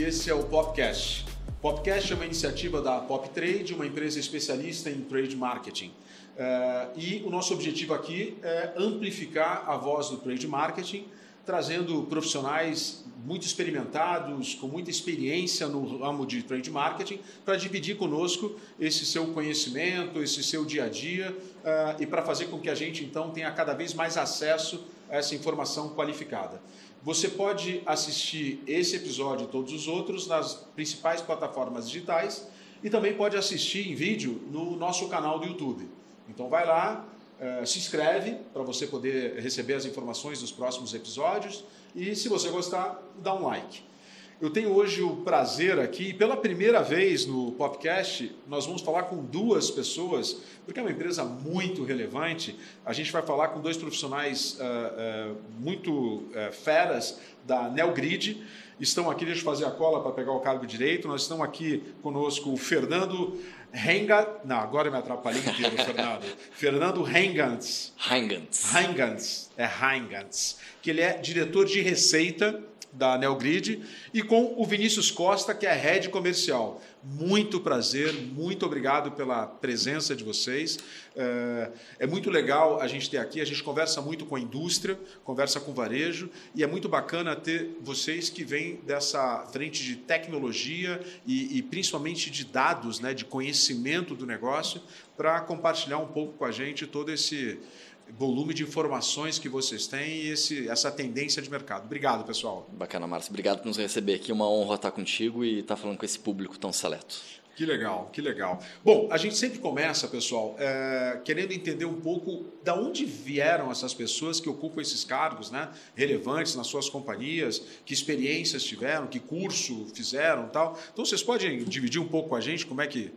e esse é o Popcast. Popcast é uma iniciativa da Pop Trade, uma empresa especialista em trade marketing. Uh, e o nosso objetivo aqui é amplificar a voz do trade marketing, trazendo profissionais muito experimentados, com muita experiência no ramo de trade marketing, para dividir conosco esse seu conhecimento, esse seu dia a dia uh, e para fazer com que a gente então tenha cada vez mais acesso a essa informação qualificada. Você pode assistir esse episódio e todos os outros nas principais plataformas digitais e também pode assistir em vídeo no nosso canal do YouTube. Então vai lá, eh, se inscreve para você poder receber as informações dos próximos episódios e se você gostar, dá um like. Eu tenho hoje o prazer aqui, pela primeira vez no podcast, nós vamos falar com duas pessoas, porque é uma empresa muito relevante. A gente vai falar com dois profissionais uh, uh, muito uh, feras da Nelgrid. Estão aqui, deixa eu fazer a cola para pegar o cargo direito. Nós estamos aqui conosco o Fernando Renga. Não, agora eu me atrapalhei inteiro, Fernando. Fernando Rengans. Rengans. Rengans. É Rengans. Que ele é diretor de receita da Neogrid, e com o Vinícius Costa, que é head comercial. Muito prazer, muito obrigado pela presença de vocês. É, é muito legal a gente ter aqui, a gente conversa muito com a indústria, conversa com o varejo, e é muito bacana ter vocês que vêm dessa frente de tecnologia e, e principalmente de dados, né, de conhecimento do negócio, para compartilhar um pouco com a gente todo esse volume de informações que vocês têm e esse, essa tendência de mercado. Obrigado, pessoal. Bacana, Márcio. Obrigado por nos receber aqui. Uma honra estar contigo e estar falando com esse público tão seleto. Que legal, que legal. Bom, a gente sempre começa, pessoal, é, querendo entender um pouco da onde vieram essas pessoas que ocupam esses cargos, né, relevantes nas suas companhias, que experiências tiveram, que curso fizeram, tal. Então, vocês podem dividir um pouco com a gente como é que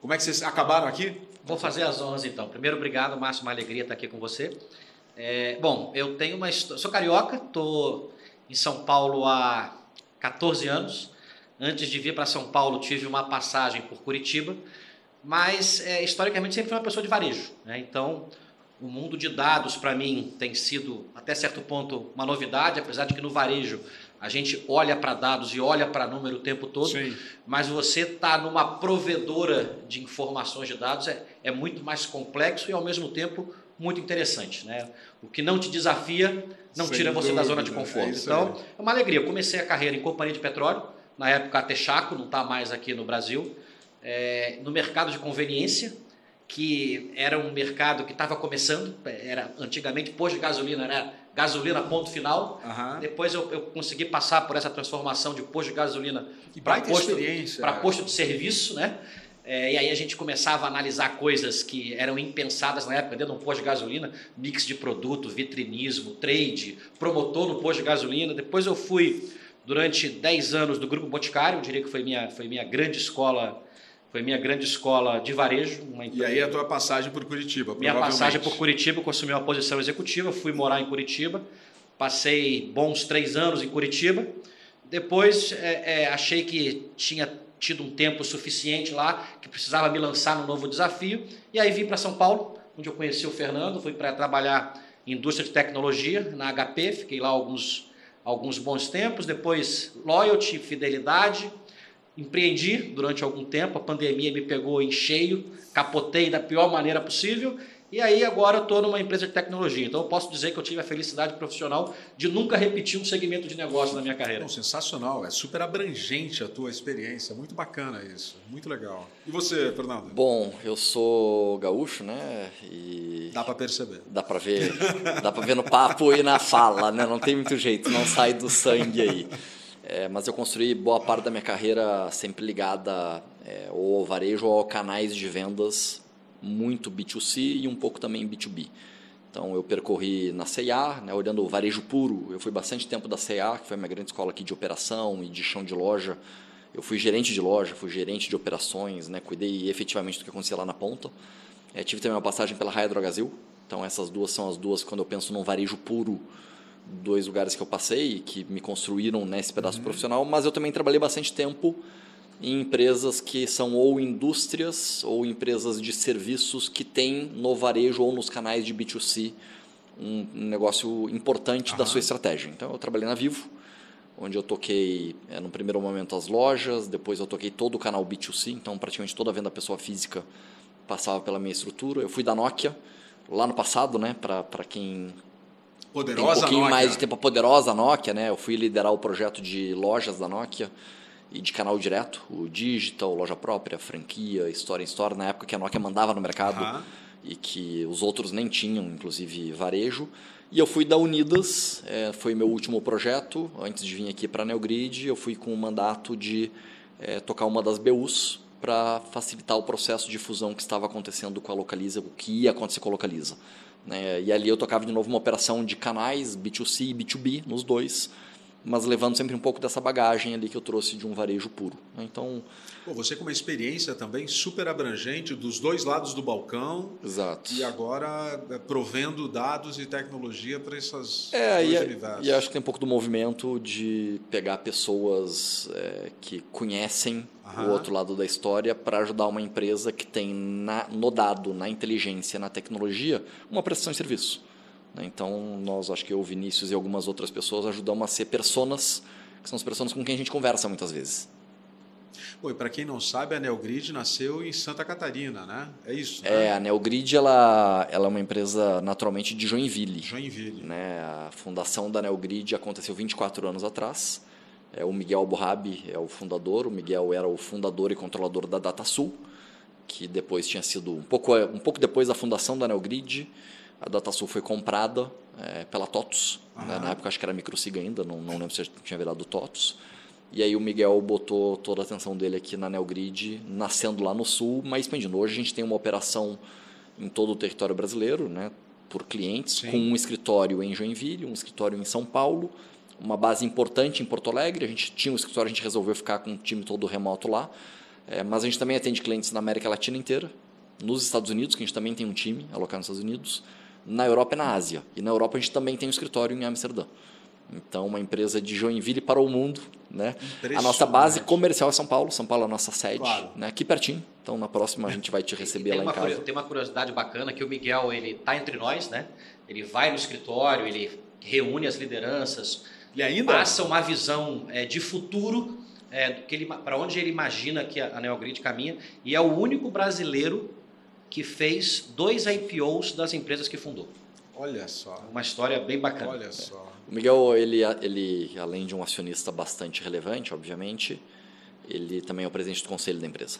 como é que vocês acabaram aqui? Vou fazer as honras então. Primeiro, obrigado, Márcio, uma alegria estar aqui com você. É, bom, eu tenho uma sou carioca, estou em São Paulo há 14 anos. Antes de vir para São Paulo, tive uma passagem por Curitiba, mas é, historicamente sempre fui uma pessoa de varejo. Né? Então, o mundo de dados para mim tem sido até certo ponto uma novidade, apesar de que no varejo a gente olha para dados e olha para número o tempo todo, Sim. mas você está numa provedora de informações de dados é, é muito mais complexo e ao mesmo tempo muito interessante. Né? O que não te desafia não Sem tira você dúvida, da zona de conforto. É então, é uma alegria. Eu comecei a carreira em companhia de petróleo, na época a Texaco, não está mais aqui no Brasil, é, no mercado de conveniência, que era um mercado que estava começando, era antigamente posto de gasolina era gasolina ponto final. Uhum. Depois eu, eu, consegui passar por essa transformação de posto de gasolina para posto, posto de serviço, né? É, e aí a gente começava a analisar coisas que eram impensadas na época, dentro de um posto de gasolina, mix de produto, vitrinismo, trade, promotor no posto de gasolina. Depois eu fui durante 10 anos do Grupo Boticário, eu diria que foi minha, foi minha grande escola foi minha grande escola de varejo. e aí a tua passagem por Curitiba, Minha passagem por Curitiba, eu assumi uma posição executiva, fui morar em Curitiba, passei bons três anos em Curitiba. Depois é, é, achei que tinha tido um tempo suficiente lá, que precisava me lançar num novo desafio. E aí vim para São Paulo, onde eu conheci o Fernando, fui para trabalhar em indústria de tecnologia, na HP, fiquei lá alguns, alguns bons tempos. Depois, loyalty, fidelidade empreendi durante algum tempo, a pandemia me pegou em cheio, capotei da pior maneira possível. E aí agora eu estou numa empresa de tecnologia. Então eu posso dizer que eu tive a felicidade profissional de nunca repetir um segmento de negócio na minha carreira. Não, sensacional, é super abrangente a tua experiência, muito bacana isso, muito legal. E você, Fernando? Bom, eu sou gaúcho, né? E dá para perceber. Dá para ver, dá para ver no papo e na fala, né? Não tem muito jeito, não sai do sangue aí. É, mas eu construí boa parte da minha carreira sempre ligada é, ou ao varejo ou a canais de vendas muito B2C e um pouco também B2B. Então eu percorri na C&A, né, olhando o varejo puro, eu fui bastante tempo da C&A, que foi minha grande escola aqui de operação e de chão de loja. Eu fui gerente de loja, fui gerente de operações, né, cuidei efetivamente do que acontecia lá na ponta. É, tive também uma passagem pela Raia Drogazil, então essas duas são as duas quando eu penso num varejo puro, dois lugares que eu passei que me construíram nesse pedaço uhum. profissional, mas eu também trabalhei bastante tempo em empresas que são ou indústrias ou empresas de serviços que têm no varejo ou nos canais de B2C um, negócio importante uhum. da sua estratégia. Então eu trabalhei na Vivo, onde eu toquei, é, no primeiro momento, as lojas, depois eu toquei todo o canal B2C, então praticamente toda a venda pessoa física passava pela minha estrutura. Eu fui da Nokia lá no passado, né, para quem poderosa tem um pouquinho Nokia. mais de tempo, a poderosa Nokia, né? Eu fui liderar o projeto de lojas da Nokia e de canal direto, o digital, loja própria, franquia, história em história, na época que a Nokia mandava no mercado Aham. e que os outros nem tinham, inclusive varejo. E eu fui da Unidas, é, foi meu último projeto, antes de vir aqui para a Neogrid, eu fui com o mandato de é, tocar uma das BUs para facilitar o processo de fusão que estava acontecendo com a Localiza, o que ia acontecer com a Localiza. Né? E ali eu tocava de novo uma operação de canais, B2C e B2B, nos dois, mas levando sempre um pouco dessa bagagem ali que eu trouxe de um varejo puro. né? Então, Pô, você com uma experiência também super abrangente dos dois lados do balcão exato. e agora é, provendo dados e tecnologia para essas É, e, universos. e acho que tem um pouco do movimento de pegar pessoas é, que conhecem Aham. o outro lado da história para ajudar uma empresa que tem na, no dado, na inteligência, na tecnologia, uma prestação de serviço. né? Então, nós, acho que eu, Vinícius e algumas outras pessoas ajudamos a ser personas, que são as pessoas com quem a gente conversa muitas vezes. Pô, e para quem não sabe, a Neogrid nasceu em Santa Catarina, né? É isso, É, né? a Neogrid ela, ela é uma empresa naturalmente de Joinville. Joinville. né? A fundação da Neogrid aconteceu 24 anos atrás. É, o Miguel Borrabi é o fundador. O Miguel era o fundador e controlador da DataSul, que depois tinha sido um pouco um pouco depois da fundação da Neogrid, a DataSul foi comprada é, pela TOTUS. né? Na época acho que era Microsig ainda, não, não lembro se tinha virado TOTUS. E aí o Miguel botou toda a atenção dele aqui na Neogrid, nascendo lá no sul, mas expandindo. Hoje a gente tem uma operação em todo o território brasileiro, né, por clientes, Sim. com um escritório em Joinville, um escritório em São Paulo, uma base importante em Porto Alegre. A gente tinha um escritório, a gente resolveu ficar com o time todo remoto lá. É, mas a gente também atende clientes na América Latina inteira, nos Estados Unidos, que a gente também tem um time alocado nos Estados Unidos, na Europa e na Ásia. E na Europa a gente também tem um escritório em Amsterdã. Então, uma empresa de Joinville para o mundo. Né? A nossa base comercial é São Paulo. São Paulo é a nossa sede, Claro. né? aqui pertinho. Então, na próxima a gente vai te receber lá em casa. Tem uma curiosidade bacana que o Miguel ele tá entre nós, né? Ele vai no escritório, ele reúne as lideranças, Ele ainda passa uma visão é, de futuro é, para onde ele imagina que a, a Neogrid caminha e é o único brasileiro que fez dois IPOs das empresas que fundou. Olha só. Uma história bem bacana. Olha só. O Miguel, ele, ele, além de um acionista bastante relevante, obviamente, ele também é o presidente do conselho da empresa.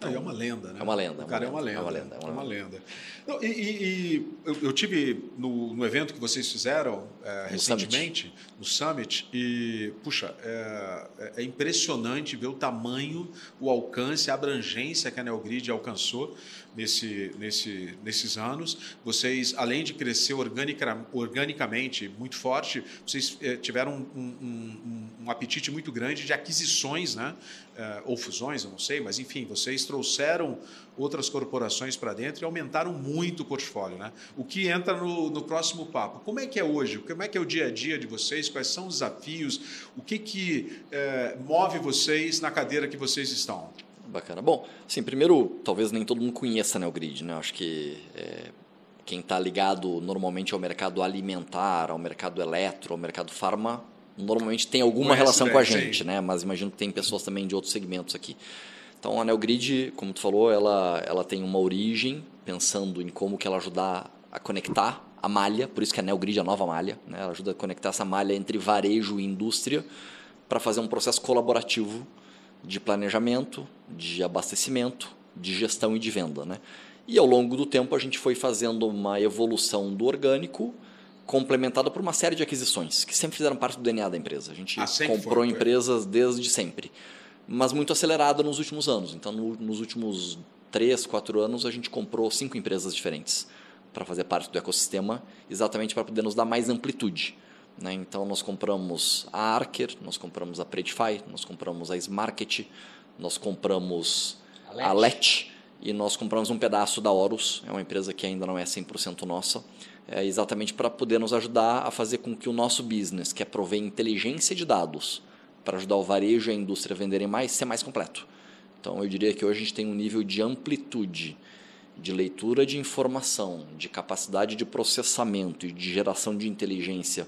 Não, e é uma lenda, né? É uma lenda, O cara é é uma lenda, é uma lenda, É uma lenda. Não, e e- eu, eu tive no, no evento que vocês fizeram é, recentemente, no Summit, e, puxa, é, é- é impressionante ver o tamanho, o alcance, a abrangência que a Neogrid alcançou nesse, nesse, nesses anos. Vocês, além de crescer organica, organicamente muito forte, vocês eh, tiveram um, um- um- um apetite muito grande de aquisições, né? Eh, ou fusões, eu não sei, mas enfim, vocês trouxeram outras corporações para dentro e aumentaram muito o portfólio. Né? O que entra no, no próximo papo. Como é que é hoje? Como é que é o dia a dia de vocês? Quais são os desafios? O que, que eh, move vocês na cadeira que vocês estão? Bacana. Bom, assim, primeiro, talvez nem todo mundo conheça né, o grid, né? Acho que é, quem está ligado normalmente ao mercado alimentar, ao mercado eletro, ao mercado farma, normalmente tem alguma Conhece relação bem, com a sim. gente, né? Mas imagino que tem pessoas também de outros segmentos aqui. Então, a Neogrid, como tu falou, ela, ela tem uma origem pensando em como que ela ajudar a conectar a malha, por isso que a Neogrid é a nova malha, né? Ela ajuda a conectar essa malha entre varejo e indústria para fazer um processo colaborativo de planejamento, de abastecimento, de gestão e de venda. Né? E ao longo do tempo a gente foi fazendo uma evolução do orgânico complementada por uma série de aquisições que sempre fizeram parte do DNA da empresa. A gente Ah, comprou foi. empresas desde sempre, mas muito acelerada nos últimos anos. Então, no- nos últimos três, quatro anos, a gente comprou cinco empresas diferentes para fazer parte do ecossistema, exatamente para poder nos dar mais amplitude. Né? Então, nós compramos a Arker, nós compramos a Predify, nós compramos a Smarket, nós compramos A Let e nós compramos um pedaço da Horus, é uma empresa que ainda não é 100% nossa, é exatamente para poder nos ajudar a fazer com que o nosso business, que é prover inteligência de dados para ajudar o varejo e a indústria a venderem mais, ser mais completo. Então, eu diria que hoje a gente tem um nível de amplitude de leitura de informação, de capacidade de processamento e de geração de inteligência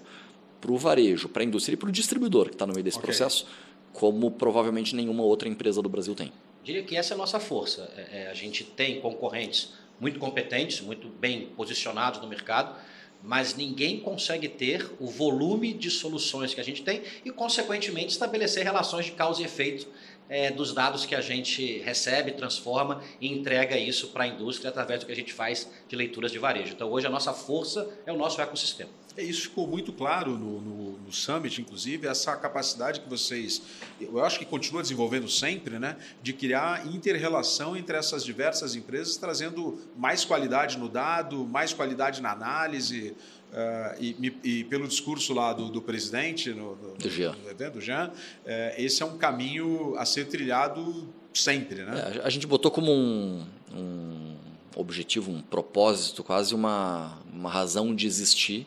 para o varejo, para a indústria e para o distribuidor que está no meio desse okay. processo, como provavelmente nenhuma outra empresa do Brasil tem. Diria que essa é a nossa força. É, é, a gente tem concorrentes muito competentes, muito bem posicionados no mercado, mas ninguém consegue ter o volume de soluções que a gente tem e, consequentemente, estabelecer relações de causa e efeito é, dos dados que a gente recebe, transforma e entrega isso para a indústria através do que a gente faz de leituras de varejo. Então, hoje, a nossa força é o nosso ecossistema. É, isso ficou muito claro no, no, no, Summit, inclusive, essa capacidade que vocês, eu acho que continua desenvolvendo sempre, né, de criar inter-relação entre essas diversas empresas, trazendo mais qualidade no dado, mais qualidade na análise. Uh, e, e, pelo discurso lá do, do presidente, no, no, do Jean, do Jean é, esse é um caminho a ser trilhado sempre. Né? É, a gente botou como um, um objetivo, um propósito, quase uma, uma razão de existir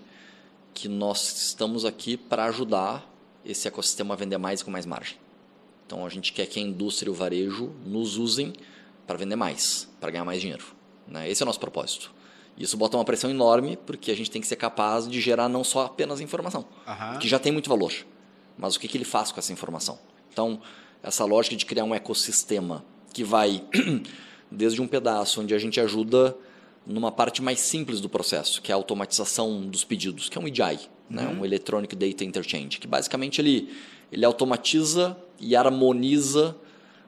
que nós estamos aqui para ajudar esse ecossistema a vender mais com mais margem. Então a gente quer que a indústria e o varejo nos usem para vender mais, para ganhar mais dinheiro. Né? Esse é o nosso propósito. Isso bota uma pressão enorme porque a gente tem que ser capaz de gerar não só apenas informação, uhum. que já tem muito valor, mas o que, que ele faz com essa informação. Então, essa lógica de criar um ecossistema que vai desde um pedaço onde a gente ajuda numa parte mais simples do processo, que é a automatização dos pedidos, que é um EDI, né? uhum. um Electronic Data Interchange, que basicamente ele, ele automatiza e harmoniza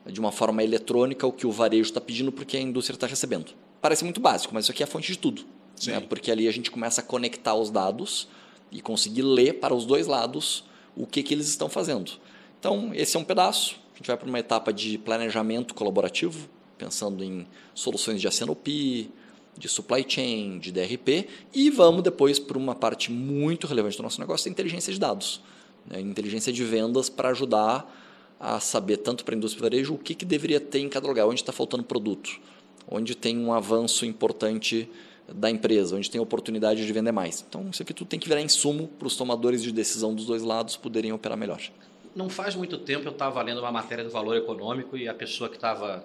de uma forma eletrônica o que o varejo está pedindo porque a indústria está recebendo. Parece muito básico, mas isso aqui é a fonte de tudo. Né? Porque ali a gente começa a conectar os dados e conseguir ler para os dois lados o que, que eles estão fazendo. Então, esse é um pedaço. A gente vai para uma etapa de planejamento colaborativo, pensando em soluções de SNOP, de supply chain, de DRP, e vamos depois para uma parte muito relevante do nosso negócio, a inteligência de dados. Né? Inteligência de vendas para ajudar a saber, tanto para a indústria varejo, o que, que deveria ter em cada lugar, onde está faltando produto, onde tem um avanço importante da empresa, onde tem oportunidade de vender mais. Então, isso aqui tudo tem que virar insumo para os tomadores de decisão dos dois lados poderem operar melhor. Não faz muito tempo eu estava lendo uma matéria do valor econômico e a pessoa que estava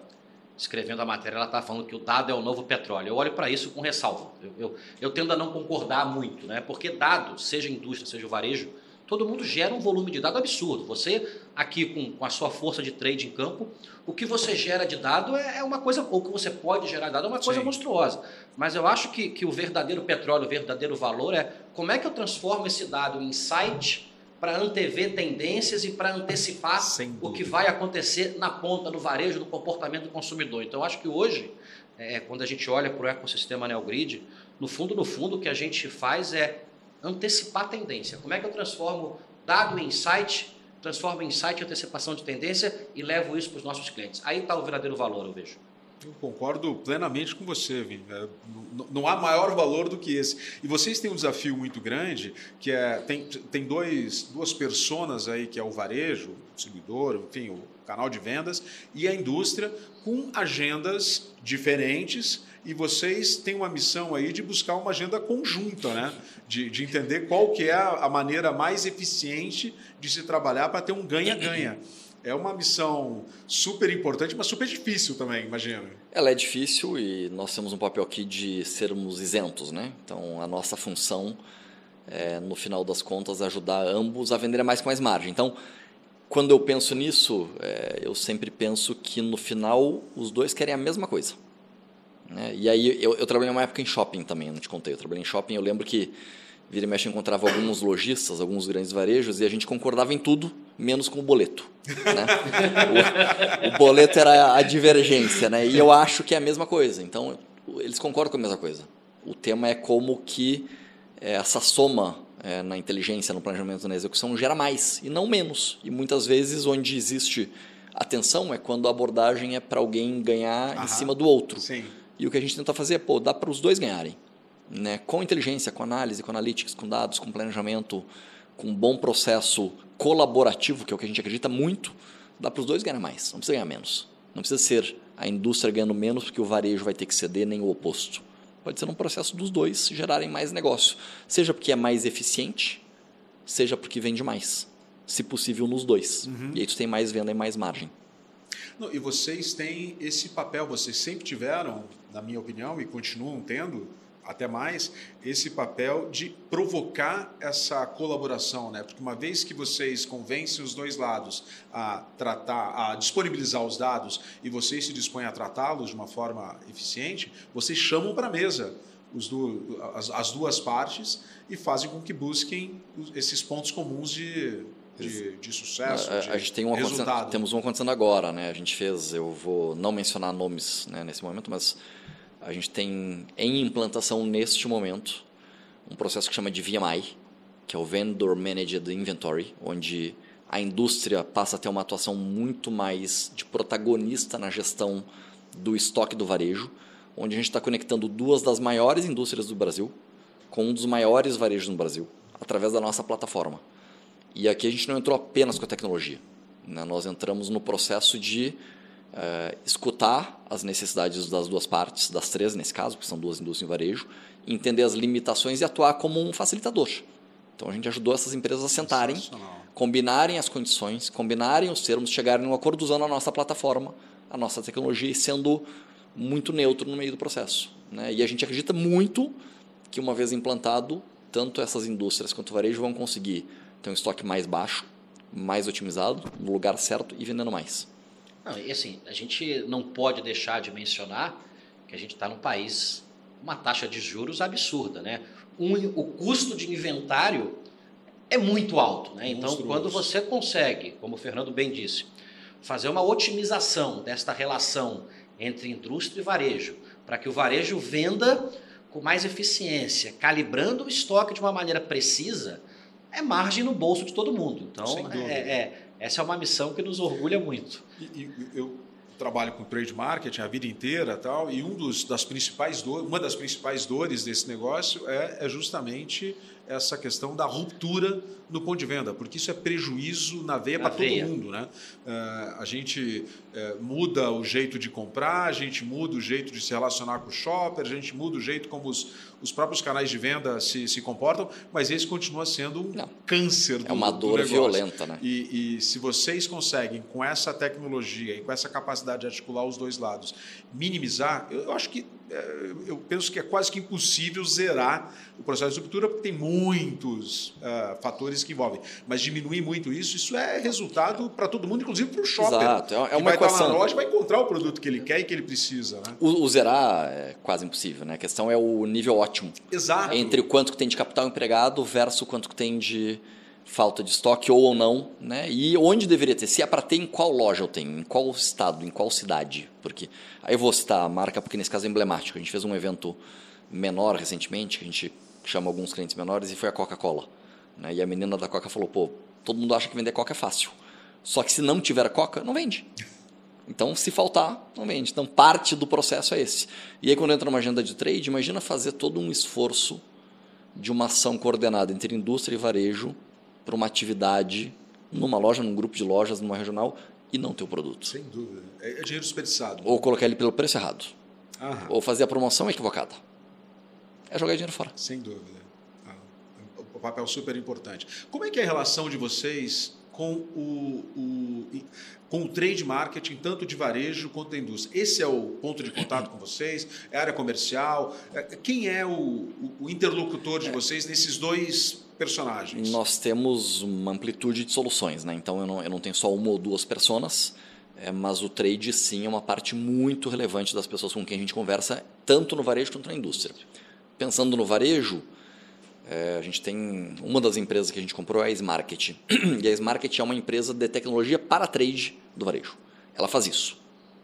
escrevendo a matéria, ela está falando que o dado é o novo petróleo. Eu olho para isso com ressalva. Eu, eu, eu, tendo a não concordar muito, né? porque dado, seja indústria, seja o varejo, todo mundo gera um volume de dado absurdo. Você, aqui com, com a sua força de trade em campo, o que você gera de dado é, é uma coisa, ou que você pode gerar de dado é uma coisa Sim. monstruosa. Mas eu acho que, que o verdadeiro petróleo, o verdadeiro valor é como é que eu transformo esse dado em insight para antever tendências e para antecipar o que vai acontecer na ponta, no varejo, no comportamento do consumidor. Então, acho que hoje, é, quando a gente olha para o ecossistema NeoGrid, no fundo, no fundo, o que a gente faz é antecipar tendência. Como é que eu transformo dado em insight, transformo em insight em antecipação de tendência e levo isso para os nossos clientes? Aí está o verdadeiro valor, eu vejo. Eu concordo plenamente com você, Vini. É, não há maior valor do que esse. E vocês têm um desafio muito grande, que é tem, tem dois, duas personas aí, que é o varejo, o distribuidor, enfim, o canal de vendas, e a indústria, com agendas diferentes, e vocês têm uma missão aí de buscar uma agenda conjunta, né? de, de entender qual que é a maneira mais eficiente de se trabalhar para ter um ganha-ganha é uma missão super importante, mas super difícil também, imagino. Ela é difícil e nós temos um papel aqui de sermos isentos, né? Então, a nossa função é, no final das contas, ajudar ambos a vender mais com mais margem. Então, quando eu penso nisso, é, eu sempre penso que no final os dois querem a mesma coisa. Né? E aí, eu, eu trabalhei uma época em shopping também, não te contei. Eu trabalhei em shopping, eu lembro que vira e mexe encontrava alguns lojistas, alguns grandes varejos, e a gente concordava em tudo, menos com o boleto. Né? o, o, boleto era a divergência, né? E eu acho que é a mesma coisa. Então, eles concordam com a mesma coisa. O tema é como que é, essa soma é, na inteligência, no planejamento, na execução, gera mais e não menos. E muitas vezes, onde existe atenção, é quando a abordagem é para alguém ganhar Aham, em cima do outro. Sim. E o que a gente tenta fazer é, pô, dá para os dois ganharem né, com inteligência, com análise, com analytics, com dados, com planejamento, com um bom processo colaborativo, que é o que a gente acredita muito, dá para os dois ganhar mais, não precisa ganhar menos. Não precisa ser a indústria ganhando menos porque o varejo vai ter que ceder, nem o oposto. Pode ser um processo dos dois gerarem mais negócio, seja porque é mais eficiente, seja porque vende mais. Se possível, nos dois. Uhum. E aí tu tem mais venda e mais margem. Não, e vocês têm esse papel, vocês sempre tiveram, na minha opinião, e continuam tendo, até mais, esse papel de provocar essa colaboração, né? Porque uma vez que vocês convencem os dois lados a tratar, a disponibilizar os dados e vocês se dispõem a tratá-los de uma forma eficiente, vocês chamam para a mesa do, as, as, duas partes e fazem com que busquem esses pontos comuns de, de, de sucesso. A, de a gente tem uma temos um acontecendo agora, né? A gente fez, eu vou não mencionar nomes né, nesse momento, mas a gente tem em implantação neste momento um processo que chama de VMI, que é o Vendor Managed Inventory, onde a indústria passa a ter uma atuação muito mais de protagonista na gestão do estoque do varejo, onde a gente está conectando duas das maiores indústrias do Brasil com um dos maiores varejos no Brasil, através da nossa plataforma. E aqui a gente não entrou apenas com a tecnologia, né? nós entramos no processo de é, escutar as necessidades das duas partes, das três nesse caso, que são duas indústrias em varejo, entender as limitações e atuar como um facilitador. Então a gente ajudou essas empresas a sentarem, combinarem as condições, combinarem os termos, chegarem a um acordo usando a nossa plataforma, a nossa tecnologia e sendo muito neutro no meio do processo. Né? E a gente acredita muito que uma vez implantado, tanto essas indústrias quanto o varejo vão conseguir ter um estoque mais baixo, mais otimizado, no lugar certo e vendendo mais. Não, e assim, a gente não pode deixar de mencionar que a gente está num país uma taxa de juros absurda, né? Um, o custo de inventário é muito alto, né? Então, quando você consegue, como o Fernando bem disse, fazer uma otimização desta relação entre indústria e varejo, para que o varejo venda com mais eficiência, calibrando o estoque de uma maneira precisa, é margem no bolso de todo mundo. Então, é, é, essa é uma missão que nos orgulha muito. E, e, eu trabalho com trade marketing a vida inteira tal e um dos das principais dores, uma das principais dores desse negócio é, é justamente essa questão da ruptura no ponto de venda, porque isso é prejuízo na veia para todo mundo. Né? Uh, a gente uh, muda o jeito de comprar, a gente muda o jeito de se relacionar com o shopper, a gente muda o jeito como os, os próprios canais de venda se, se comportam, mas esse continua sendo um Não. câncer do É uma dor violenta. Né? E, e se vocês conseguem, com essa tecnologia e com essa capacidade de articular os dois lados, minimizar, eu, eu acho que é, eu penso que é quase que impossível zerar o processo de ruptura, porque tem muitos uh, fatores que envolvem. Mas diminuir muito isso, isso é resultado para todo mundo, inclusive para o shopper. Exato, é uma que vai equação. estar na loja vai encontrar o produto que ele quer e que ele precisa. Né? O, o, zerar é quase impossível, né? A questão é o nível ótimo. Exato. Entre o quanto que tem de capital empregado versus o quanto que tem de falta de estoque ou não, né? E onde deveria ter? Se é para ter, em qual loja eu tenho? Em qual estado? Em qual cidade? Porque aí eu vou citar a marca porque nesse caso é emblemático. A gente fez um evento menor recentemente, que a gente chama alguns clientes menores e foi a Coca-Cola. Né? E a menina da Coca falou: pô, todo mundo acha que vender Coca é fácil. Só que se não tiver Coca, não vende. Então, se faltar, não vende. Então, parte do processo é esse. E aí, quando entra numa agenda de trade, imagina fazer todo um esforço de uma ação coordenada entre indústria e varejo para uma atividade numa loja, num grupo de lojas, numa regional e não ter o produto. Sem dúvida. É, é dinheiro desperdiçado. Ou colocar ele pelo preço errado. Aham. Ou fazer a promoção equivocada. É jogar dinheiro fora. Sem dúvida. Ah, o papel super importante. Como é que é a relação de vocês com o, o, com o trade marketing, tanto de varejo quanto da indústria. Esse é o ponto de contato com vocês? É a área comercial? É, quem é o, o interlocutor de é. vocês nesses dois personagens? Nós temos uma amplitude de soluções, né? então eu não, eu não tenho só uma ou duas personas, é, mas o trade sim é uma parte muito relevante das pessoas com quem a gente conversa, tanto no varejo quanto na indústria. Pensando no varejo, é, a gente tem uma das empresas que a gente comprou é a Smarket. E a Smarket é uma empresa de tecnologia para trade do varejo. Ela faz isso.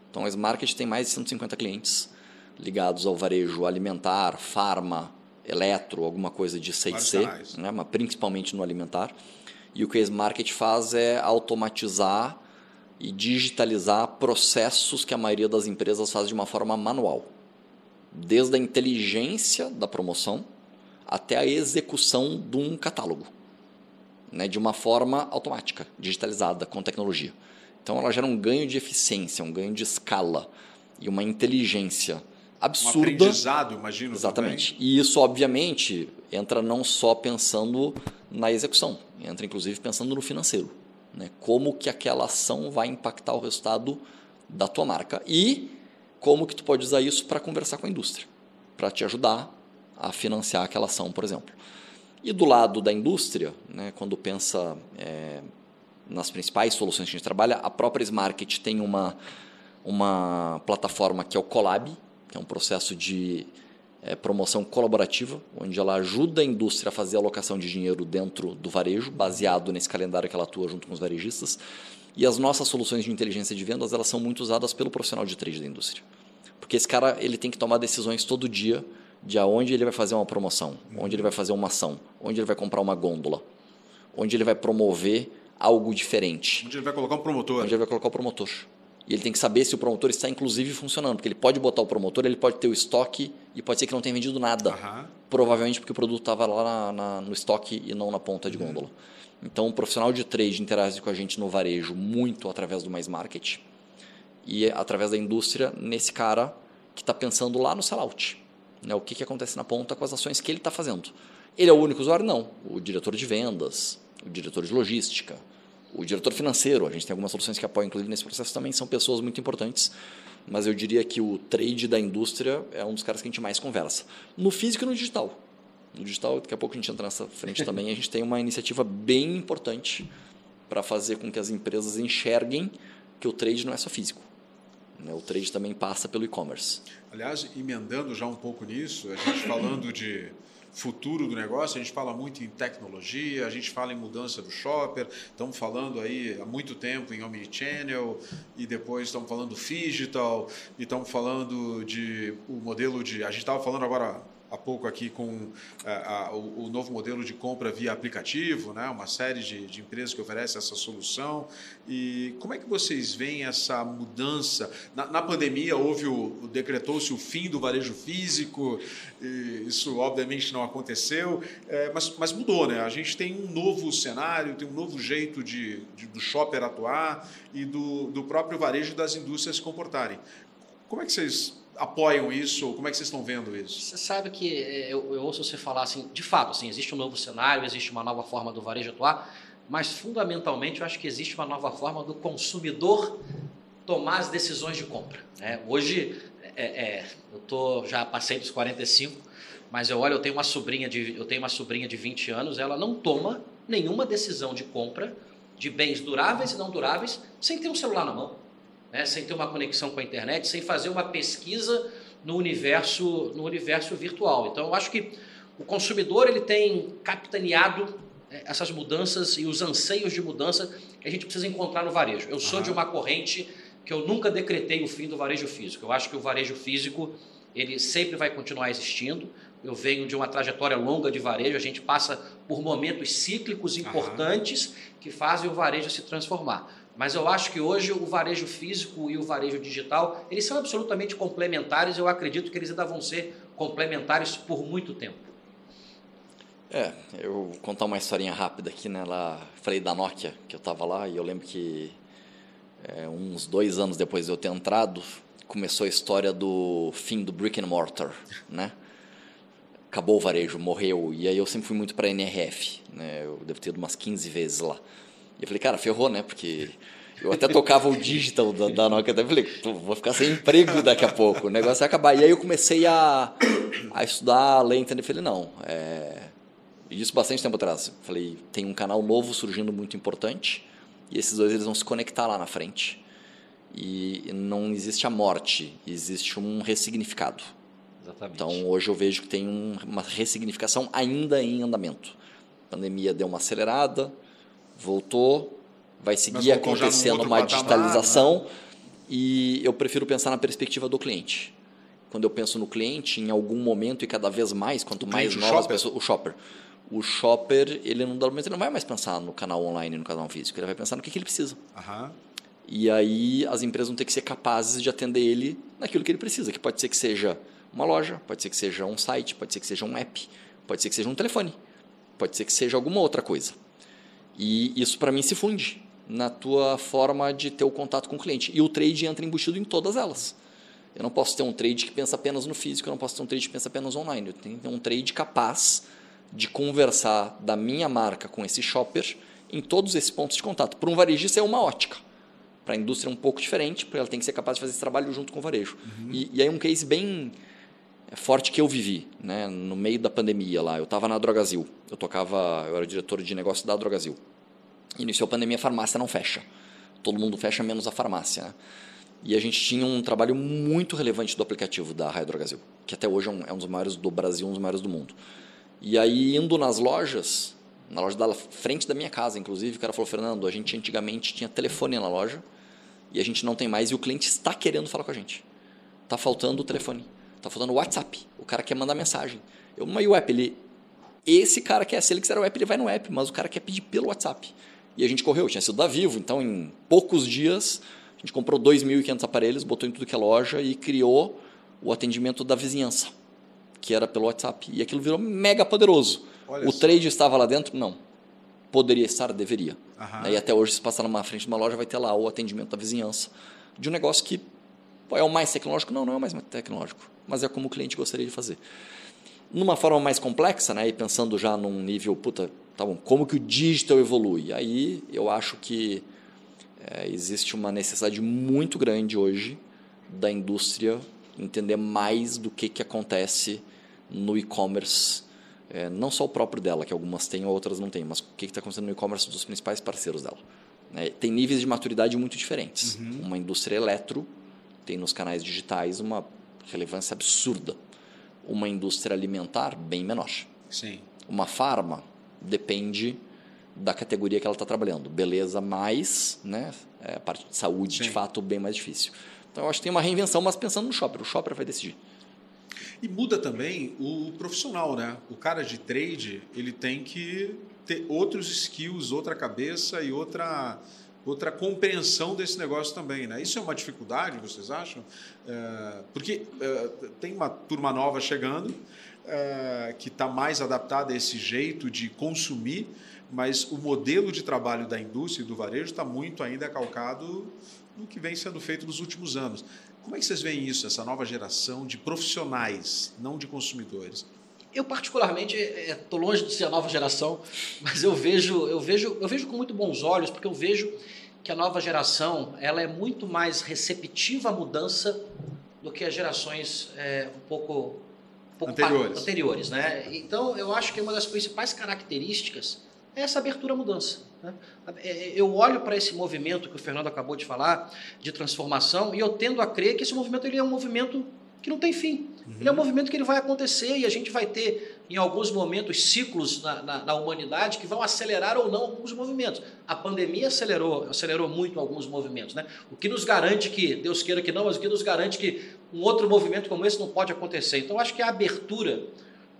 Então a Smarket tem mais de 150 clientes ligados ao varejo alimentar, farma, eletro, alguma coisa de 6C, né, mas principalmente no alimentar. E o que a Smarket faz é automatizar e digitalizar processos que a maioria das empresas faz de uma forma manual. Desde a inteligência da promoção até a execução de um catálogo, né, de uma forma automática, digitalizada, com tecnologia. Então ela gera um ganho de eficiência, um ganho de escala e uma inteligência absurda. Um aprendizado, imagino. Exatamente. Também. E isso, obviamente, entra não só pensando na execução, entra inclusive pensando no financeiro. Né? Como que aquela ação vai impactar o resultado da tua marca e como que tu pode usar isso para conversar com a indústria, para te ajudar a financiar aquela ação, por exemplo. E do lado da indústria, né, quando pensa é, nas principais soluções que a gente trabalha, a própria Smarket tem uma, uma plataforma que é o Colab, que é um processo de é, promoção colaborativa, onde ela ajuda a indústria a fazer alocação de dinheiro dentro do varejo, baseado nesse calendário que ela atua junto com os varejistas. E as nossas soluções de inteligência de vendas elas são muito usadas pelo profissional de trade da indústria. Porque esse cara ele tem que tomar decisões todo dia de aonde ele vai fazer uma promoção, onde ele vai fazer uma ação, onde ele vai comprar uma gôndola, onde ele vai promover algo diferente. Onde ele vai colocar um promotor. Onde ele vai colocar o promotor. E ele tem que saber se o promotor está inclusive funcionando, porque ele pode botar o promotor, ele pode ter o estoque e pode ser que não tenha vendido nada. Uhum. Provavelmente porque o produto estava lá na, na, no estoque e não na ponta de gôndola. Então, o profissional de trade interage com a gente no varejo muito através do Mais Market e através da indústria nesse cara que está pensando lá no sellout. Né? O que, que acontece na ponta com as ações que ele está fazendo. Ele é o único usuário? Não. O diretor de vendas, o diretor de logística, o diretor financeiro, a gente tem algumas soluções que apoiam, inclusive, nesse processo também, são pessoas muito importantes. Mas eu diria que o trade da indústria é um dos caras que a gente mais conversa. No físico e no digital. No digital, daqui a pouco a gente entra nessa frente também, a gente tem uma iniciativa bem importante para fazer com que as empresas enxerguem que o trade não é só físico. Né? O trade também passa pelo e-commerce. Aliás, emendando já um pouco nisso, a gente falando de futuro do negócio, a gente fala muito em tecnologia, a gente fala em mudança do shopper, estamos falando aí há muito tempo em omnichannel e depois estamos falando do digital e estamos falando de o modelo de, a gente estava falando agora há pouco aqui com é, a, o, o, novo modelo de compra via aplicativo, né? uma série de, de, empresas que oferecem essa solução. E como é que vocês veem essa mudança? Na, na pandemia houve o, decretou-se o fim do varejo físico, isso obviamente não aconteceu, é, mas, mas mudou, né? A gente tem um novo cenário, tem um novo jeito de, de do shopper atuar e do, do próprio varejo das indústrias se comportarem. Como é que vocês apoiam isso? Como é que vocês estão vendo isso? Você sabe que é, eu, eu ouço você falar assim, de fato, assim, existe um novo cenário, existe uma nova forma do varejo atuar, mas fundamentalmente eu acho que existe uma nova forma do consumidor tomar as decisões de compra. Né? Hoje, é, é, eu tô, já passei dos 45, mas eu olho, eu tenho uma sobrinha de, eu tenho uma sobrinha de 20 anos, ela não toma nenhuma decisão de compra de bens duráveis e não duráveis sem ter um celular na mão né, sem ter uma conexão com a internet, sem fazer uma pesquisa no universo, no universo virtual. Então, eu acho que o consumidor ele tem capitaneado é, essas mudanças e os anseios de mudança que a gente precisa encontrar no varejo. Eu sou uhum. de uma corrente que eu nunca decretei o fim do varejo físico. Eu acho que o varejo físico ele sempre vai continuar existindo. Eu venho de uma trajetória longa de varejo, a gente passa por momentos cíclicos importantes uhum. que fazem o varejo se transformar. Mas eu acho que hoje o varejo físico e o varejo digital, eles são absolutamente complementares. Eu acredito que eles ainda vão ser complementares por muito tempo. É, eu vou contar uma historinha rápida aqui, né? Lá, falei da Nokia, que eu estava lá, e eu lembro que é, uns dois anos depois de eu ter entrado, começou a história do fim do brick and mortar, né? Acabou o varejo, morreu, e aí eu sempre fui muito para a NRF, né? Eu devo ter ido umas 15 vezes lá. Eu falei, cara, ferrou, né? Porque eu até tocava o digital da, da Nokia, até falei, vou ficar sem emprego daqui a pouco, o negócio vai acabar. E aí eu comecei a, a estudar, ler, entender. Falei, não, é... isso bastante tempo atrás. Falei, tem um canal novo surgindo muito importante e esses dois eles vão se conectar lá na frente. E não existe a morte, existe um ressignificado. Exatamente. Então hoje eu vejo que tem um, uma ressignificação ainda em andamento. A pandemia deu uma acelerada, voltou, vai seguir acontecendo uma digitalização patamar, né? e eu prefiro pensar na perspectiva do cliente. Quando eu penso no cliente, em algum momento e cada vez mais, quanto o mais novas pessoas, o shopper. O shopper, ele não, ele não vai mais pensar no canal online e no canal físico, ele vai pensar no que, que ele precisa. E aí as empresas vão ter que ser capazes de atender ele naquilo que ele precisa, que pode ser que seja uma loja, pode ser que seja um site, pode ser que seja um app, pode ser que seja um telefone, pode ser que seja alguma outra coisa. E isso para mim se funde na tua forma de ter o contato com o cliente. E o trade entra embutido em todas elas. Eu não posso ter um trade que pensa apenas no físico, eu não posso ter um trade que pensa apenas online. Eu tenho que ter um trade capaz de conversar da minha marca com esse shopper em todos esses pontos de contato. Para um varejista é uma ótica. Para a indústria é um pouco diferente, porque ela tem que ser capaz de fazer esse trabalho junto com o varejo. Uhum. E, e aí um case bem forte que eu vivi, né? No meio da pandemia lá, eu estava na Drogazil, eu tocava, eu era diretor de negócio da Drogazil. Iniciou a pandemia, a farmácia não fecha. Todo mundo fecha menos a farmácia, né? E a gente tinha um trabalho muito relevante do aplicativo da Raio Drogazil, que até hoje é um, é um dos maiores do Brasil, um dos maiores do mundo. E aí, indo nas lojas, na loja da frente da minha casa, inclusive, o cara falou: Fernando, a gente antigamente tinha telefone na loja e a gente não tem mais e o cliente está querendo falar com a gente. Está faltando o telefone, está faltando o WhatsApp. O cara quer mandar mensagem. Eu, mas e o app? Ele, esse cara quer, se ele quiser o app, ele vai no app, mas o cara quer pedir pelo WhatsApp. E a gente correu, tinha sido da Vivo, então em poucos dias a gente comprou 2.500 aparelhos, botou em tudo que é loja e criou o atendimento da vizinhança, que era pelo WhatsApp. E aquilo virou mega poderoso. Olha o trade estava lá dentro? Não. Poderia estar, deveria. Uhum. E até hoje, se passar numa frente de uma loja, vai ter lá o atendimento da vizinhança. De um negócio que é o mais tecnológico? Não, não é o mais tecnológico. Mas é como o cliente gostaria de fazer. Numa forma mais complexa, né, e pensando já num nível, puta, tá bom, como que o digital evolui? Aí eu acho que é, existe uma necessidade muito grande hoje da indústria entender mais do que, que acontece no e-commerce é, não só o próprio dela, que algumas têm, outras não têm, mas o que está acontecendo no e-commerce dos principais parceiros dela. É, tem níveis de maturidade muito diferentes. Uhum. Uma indústria eletro tem nos canais digitais uma relevância absurda. Uma indústria alimentar, bem menor. Sim. Uma farma depende da categoria que ela está trabalhando. Beleza mais, né? É, a parte de saúde, Sim. de fato, bem mais difícil. Então, eu acho que tem uma reinvenção, mas pensando no shopper. O shopper vai decidir. E muda também o profissional, né? O cara de trade, ele tem que ter outros skills, outra cabeça e outra outra compreensão desse negócio também, né? Isso é uma dificuldade, vocês acham? É, porque é, tem uma turma nova chegando é, que está mais adaptada a esse jeito de consumir, mas o modelo de trabalho da indústria e do varejo está muito ainda calcado no que vem sendo feito nos últimos anos. Como é que vocês veem isso, essa nova geração de profissionais, não de consumidores? Eu particularmente estou é, longe de ser a nova geração, mas eu vejo, eu vejo, eu vejo com muito bons olhos, porque eu vejo que a nova geração ela é muito mais receptiva à mudança do que as gerações é, um pouco, um pouco anteriores. anteriores, né? Então eu acho que uma das principais características é essa abertura à mudança. Né? É, é, eu olho para esse movimento que o Fernando acabou de falar, de transformação, e eu tendo a crer que esse movimento ele é um movimento que não tem fim. Uhum. Ele é um movimento que ele vai acontecer e a gente vai ter, em alguns momentos, ciclos na, na, na, humanidade que vão acelerar ou não alguns movimentos. A pandemia acelerou, acelerou muito alguns movimentos. Né? O que nos garante que, Deus queira que não, mas o que nos garante que um outro movimento como esse não pode acontecer. Então, acho que a abertura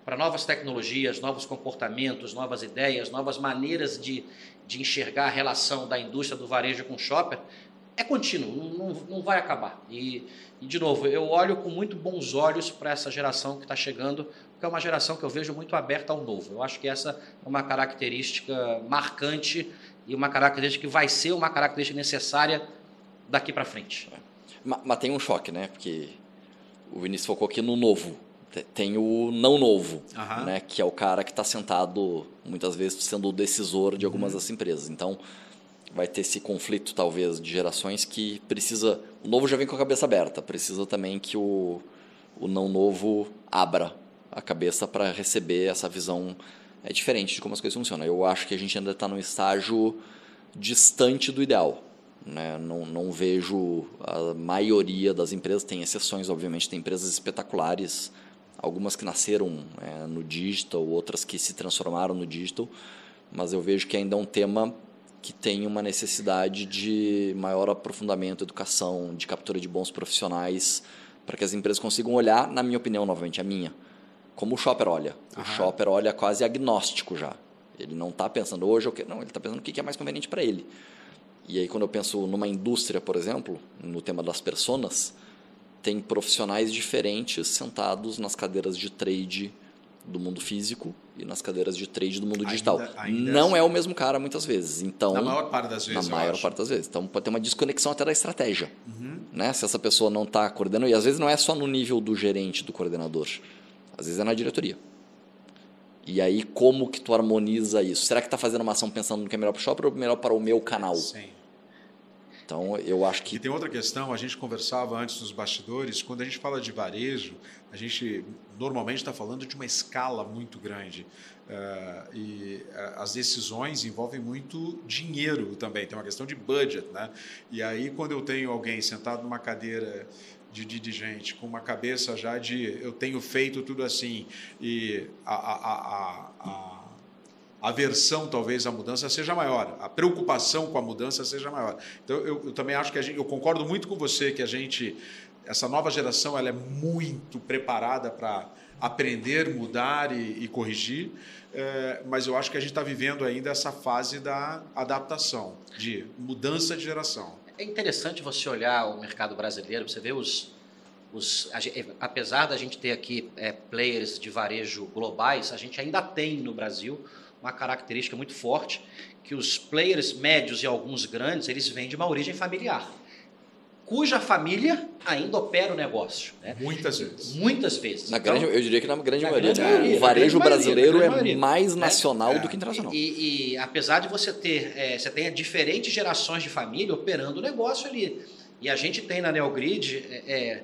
para novas tecnologias, novos comportamentos, novas ideias, novas maneiras de, de enxergar a relação da indústria do varejo com o shopper é contínuo, não, não vai acabar. E, e, de novo, eu olho com muito bons olhos para essa geração que está chegando, que é uma geração que eu vejo muito aberta ao novo. Eu acho que essa é uma característica marcante e uma característica que vai ser uma característica necessária daqui para frente. É. Mas, mas, tem um choque, né? Porque o Vinícius focou aqui no novo. Tem o não novo, uhum. né? que é o cara que está sentado, muitas vezes, sendo o decisor de algumas uhum. das empresas. Então, vai ter esse conflito, talvez, de gerações que precisa... O novo já vem com a cabeça aberta, precisa também que o, o não novo abra a cabeça para receber essa visão é diferente de como as coisas funcionam. Eu acho que a gente ainda está num estágio distante do ideal. Né? Não, não vejo a maioria das empresas, tem exceções, obviamente, tem empresas espetaculares algumas que nasceram é, no digital, outras que se transformaram no digital, mas eu vejo que ainda é um tema que tem uma necessidade de maior aprofundamento, educação, de captura de bons profissionais, para que as empresas consigam olhar, na minha opinião, novamente, a minha, como o shopper olha. O shopper olha quase agnóstico já. Ele não está pensando hoje, não, ele está pensando o que é mais conveniente para ele. E aí, quando eu penso numa indústria, por exemplo, no tema das personas, tem profissionais diferentes sentados nas cadeiras de trade do mundo físico e nas cadeiras de trade do mundo ainda, digital. Ainda não é, assim. é, o mesmo cara muitas vezes. Então, na maior parte das vezes. Na maior parte das vezes. Então pode ter uma desconexão até da estratégia. Uhum. Né? Se essa pessoa não está coordenando, e às vezes não é só no nível do gerente, do coordenador. Às vezes é na diretoria. E aí, como que tu harmoniza isso? Será que está fazendo uma ação pensando no que é melhor para o shopper ou melhor para o meu canal? Sim. Então, eu acho que. E tem outra questão, a gente conversava antes nos bastidores, quando a gente fala de varejo, a gente normalmente está falando de uma escala muito grande. Uh, e uh, as decisões envolvem muito dinheiro também, tem uma questão de budget. Né? E aí, quando eu tenho alguém sentado numa cadeira de dirigente, com uma cabeça já de eu tenho feito tudo assim, e a, a, a, a aversão talvez à mudança seja maior, a preocupação com a mudança seja maior. Então eu, eu também acho que a gente, eu concordo muito com você que a gente essa nova geração ela é muito preparada para aprender, mudar e, e corrigir, é, mas eu acho que a gente está vivendo ainda essa fase da adaptação, de mudança de geração. É interessante você olhar o mercado brasileiro, você vê os, os apesar da gente ter aqui é, players de varejo globais, a gente ainda tem no Brasil uma característica muito forte, que os players médios e alguns grandes, eles vêm de uma origem familiar, cuja família ainda opera o negócio. Né? Muitas vezes. Muitas vezes. Na então, grande, eu diria que na grande na maioria. Grande maioria o varejo brasileiro maioria, é mais nacional é, do que internacional. E, e, e, apesar de você ter, é, você tenha diferentes gerações de família operando o negócio ali. E a gente tem na Neogrid é, é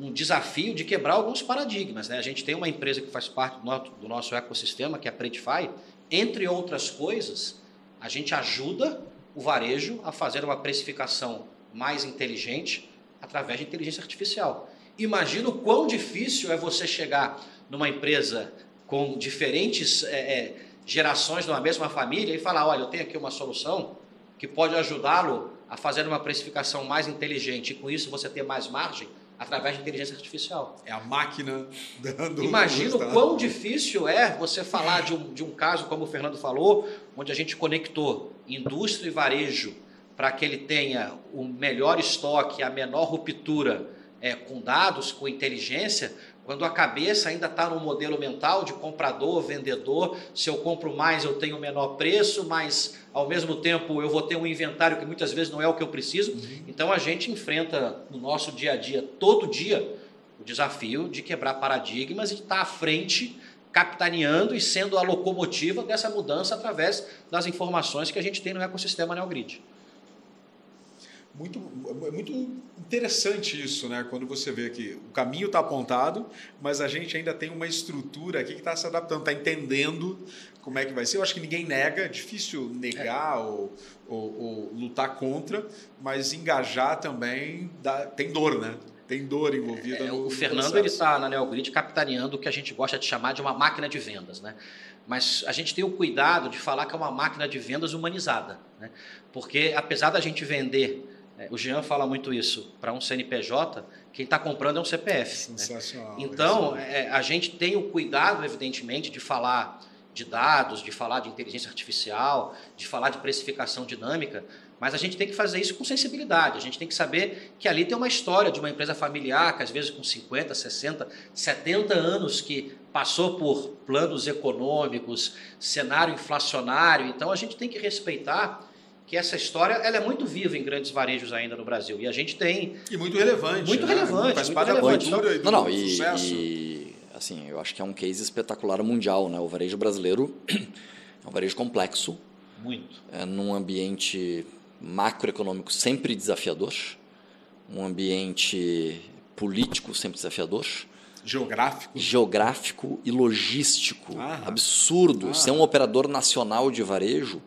um desafio de quebrar alguns paradigmas. Né? A gente tem uma empresa que faz parte do nosso, do nosso ecossistema, que é a Predify, entre outras coisas, a gente ajuda o varejo a fazer uma precificação mais inteligente através de inteligência artificial. Imagina o quão difícil é você chegar numa empresa com diferentes é, é, gerações de uma mesma família e falar: olha, eu tenho aqui uma solução que pode ajudá-lo a fazer uma precificação mais inteligente e com isso você ter mais margem através de inteligência artificial. É a máquina dando. Imagina o quão difícil é você falar de um, de um caso, como o Fernando falou, onde a gente conectou indústria e varejo para que ele tenha o melhor estoque, a menor ruptura é, com dados, com inteligência, quando a cabeça ainda está no modelo mental de comprador, vendedor, se eu compro mais eu tenho menor preço, mas ao mesmo tempo eu vou ter um inventário que muitas vezes não é o que eu preciso. Uhum. Então a gente enfrenta no nosso dia a dia, todo dia, o desafio de quebrar paradigmas e estar tá à frente, capitaneando e sendo a locomotiva dessa mudança através das informações que a gente tem no ecossistema NeoGrid muito, é muito interessante isso, né? Quando você vê que o caminho está apontado, mas a gente ainda tem uma estrutura aqui que está se adaptando, está entendendo como é que vai ser. Eu acho que ninguém nega, é difícil negar é. ou, ou, ou, lutar contra, mas engajar também dá, tem dor, né? Tem dor envolvida é, no O Fernando ele está na Neogrid capitaneando o que a gente gosta de chamar de uma máquina de vendas, né? Mas a gente tem o cuidado de falar que é uma máquina de vendas humanizada, né? Porque apesar da gente vender é, o Jean fala muito isso. Para um CNPJ, quem está comprando é um CPF. Né? Sensacional. Né? Então, é, a gente tem o cuidado, evidentemente, de falar de dados, de falar de inteligência artificial, de falar de precificação dinâmica, mas a gente tem que fazer isso com sensibilidade. A gente tem que saber que ali tem uma história de uma empresa familiar, que às vezes com 50, 60, 70 anos, que passou por planos econômicos, cenário inflacionário. Então, a gente tem que respeitar que essa história ela é muito viva em grandes varejos ainda no Brasil. E a gente tem. E muito relevante. Muito né? relevante. Faz muito parte relevante. da cultura então, e do não, não, sucesso. E, e, assim, eu acho que é um case espetacular mundial. Né? O varejo brasileiro é um varejo complexo. Muito. É num ambiente macroeconômico sempre desafiador, um ambiente político sempre desafiador. Geográfico. Geográfico e logístico. Ah, absurdo. Ah. Ser um operador nacional de varejo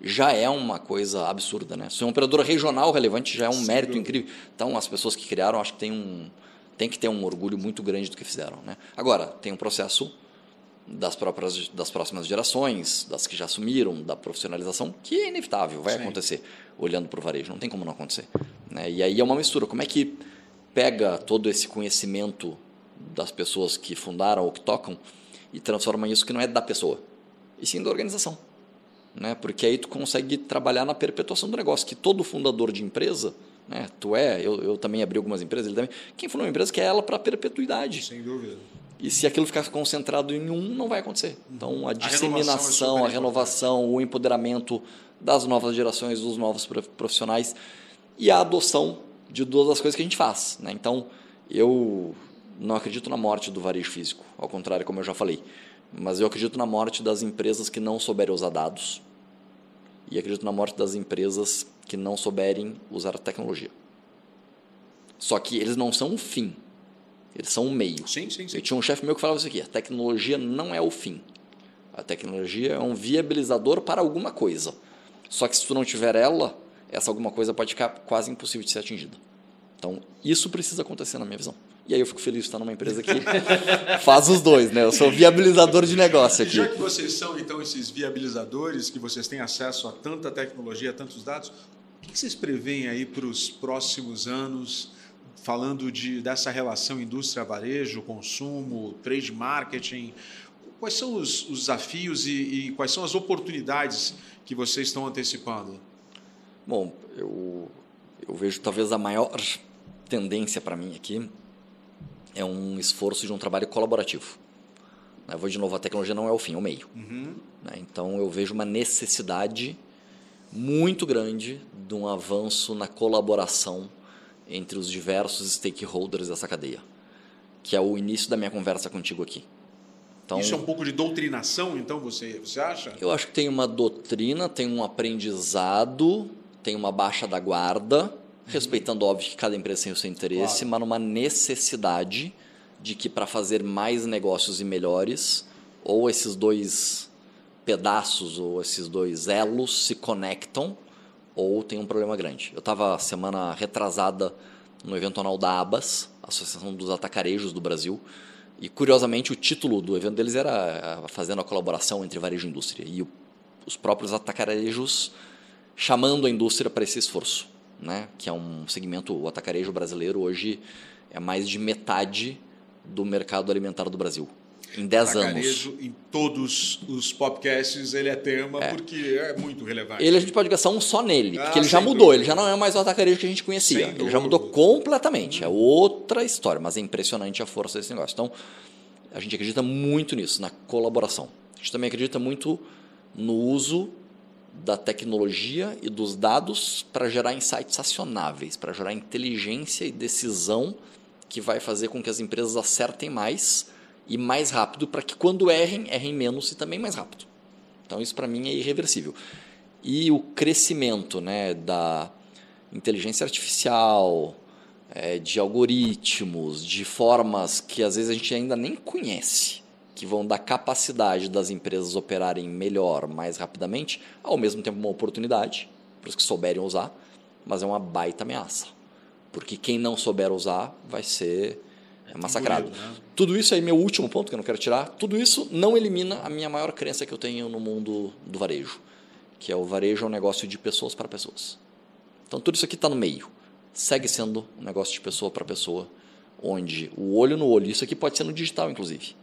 já é uma coisa absurda, né? Ser uma operadora regional relevante já é um Sim, mérito incrível. Então, as pessoas que criaram, acho que tem um tem que ter um orgulho muito grande do que fizeram, né? Agora, tem um processo das próprias das próximas gerações, das que já assumiram, da profissionalização, que é inevitável, vai Sim. acontecer, olhando para o varejo, não tem como não acontecer, né? E aí é uma mistura, como é que pega todo esse conhecimento das pessoas que fundaram ou que tocam e transforma isso que não é da pessoa, e sim da organização né? Porque aí tu consegue trabalhar na perpetuação do negócio, que todo fundador de empresa, né? Tu é, eu, eu também abri algumas empresas, ele também. Quem fundou uma empresa quer ela para perpetuidade. Sem dúvida. E se aquilo ficar concentrado em um, não vai acontecer. Então, a, a disseminação, renovação é a renovação, o empoderamento das novas gerações, dos novos profissionais e a adoção de duas das coisas que a gente faz. Né? Então, eu não acredito na morte do varejo físico, ao contrário, como eu já falei. Mas eu acredito na morte das empresas que não souberem usar dados. E acredito na morte das empresas que não souberem usar a tecnologia. Só que eles não são o fim, eles são o meio. Sim, sim, sim. Eu tinha um chefe meu que falava isso aqui: a tecnologia não é o fim. A tecnologia é um viabilizador para alguma coisa. Só que se tu não tiver ela, essa alguma coisa pode ficar quase impossível de ser atingida. Então, isso precisa acontecer na minha visão. E aí eu fico feliz de estar numa empresa que faz os dois, né? Eu sou viabilizador de negócio aqui. E já que vocês são, então, esses viabilizadores, que vocês têm acesso a tanta tecnologia, a tantos dados, o que vocês preveem aí para os próximos anos, falando de, dessa relação indústria-varejo, consumo, trade marketing? Quais são os, os desafios e, e quais são as oportunidades que vocês estão antecipando? Bom, eu, eu vejo talvez a maior tendência para mim aqui é um esforço de um trabalho colaborativo. Eu vou de novo, a tecnologia não é o fim, é o meio. Uhum. Então eu vejo uma necessidade muito grande de um avanço na colaboração entre os diversos stakeholders dessa cadeia, que é o início da minha conversa contigo aqui. Então, Isso é um pouco de doutrinação, então, você, você acha? Eu acho que tem uma doutrina, tem um aprendizado, tem uma baixa da guarda. Respeitando, óbvio, que cada empresa tem o seu interesse, claro. mas numa necessidade de que para fazer mais negócios e melhores, ou esses dois pedaços ou esses dois elos se conectam, ou tem um problema grande. Eu estava semana retrasada no evento anual da ABAS, Associação dos Atacarejos do Brasil, e curiosamente o título do evento deles era fazendo a colaboração entre varejo e indústria e o, os próprios atacarejos chamando a indústria para esse esforço, né? Que é um segmento o atacarejo brasileiro hoje é mais de metade do mercado alimentar do Brasil em 10 anos. Em todos os podcasts ele é tema é. porque é muito relevante. Ele a gente pode gastar um só nele, ah, porque ele já mudou, dúvida. ele já não é mais o atacarejo que a gente conhecia. Sem ele dúvida. já mudou completamente, é outra história, mas é impressionante a força desse negócio. Então, a gente acredita muito nisso, na colaboração. A gente também acredita muito no uso da tecnologia e dos dados para gerar insights acionáveis, para gerar inteligência e decisão que vai fazer com que as empresas acertem mais e mais rápido para que quando errem, errem menos e também mais rápido. Então isso para mim é irreversível. E o crescimento né, da inteligência artificial, é, de algoritmos, de formas que às vezes a gente ainda nem conhece, que vão dar capacidade das empresas operarem melhor, mais rapidamente, ao mesmo tempo uma oportunidade para os que souberem usar, mas é uma baita ameaça. Porque quem não souber usar vai ser é massacrado. Bonito, né? Tudo isso aí, meu último ponto que eu não quero tirar, tudo isso não elimina a minha maior crença que eu tenho no mundo do varejo, que é o varejo é um negócio de pessoas para pessoas. Então tudo isso aqui está no meio. Segue sendo um negócio de pessoa para pessoa, onde o olho no olho, isso aqui pode ser no digital inclusive,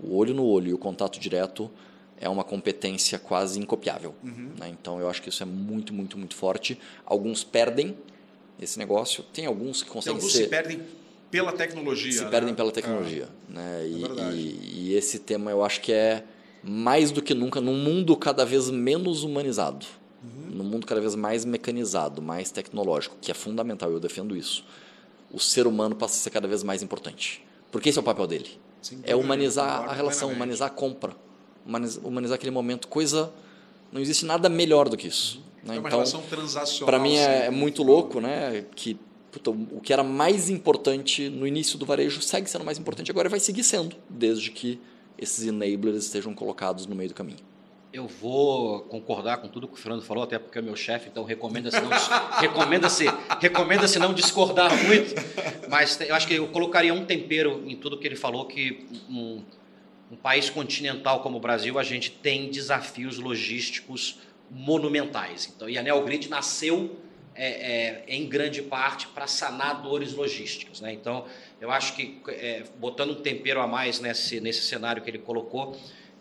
o olho no olho e o contato direto é uma competência quase incopiável. Uhum. Né? Então eu acho que isso é muito, muito, muito forte. Alguns perdem esse negócio, tem alguns que conseguem alguns ser... se perdem pela tecnologia. Se né? perdem pela tecnologia. É. Né? É e, e, e, esse tema eu acho que é mais do que nunca num mundo cada vez menos humanizado, uhum. num mundo cada vez mais mecanizado, mais tecnológico, que é fundamental, eu defendo isso. O ser humano passa a ser cada vez mais importante. Porque esse é o papel dele. É humanizar a relação, humanizar a compra, humanizar, humanizar aquele momento. Coisa. Não existe nada melhor do que isso. Uhum. Né? É uma então, relação transacional. Para mim é, é muito louco, né? Que puta, o que era mais importante no início do varejo segue sendo mais importante agora e vai seguir sendo, desde que esses enablers estejam colocados no meio do caminho. Eu vou concordar com tudo que o Fernando falou, até porque é meu chefe, então recomenda-se não, recomenda-se, recomenda-se não discordar muito, mas eu acho que eu colocaria um tempero em tudo que ele falou, que um, um país continental como o Brasil, a gente tem desafios logísticos monumentais. Então, e a Neogrid nasceu é, é, em grande parte para sanar dores logísticas. Né? Então, eu acho que, é, botando um tempero a mais nesse, nesse cenário que ele colocou,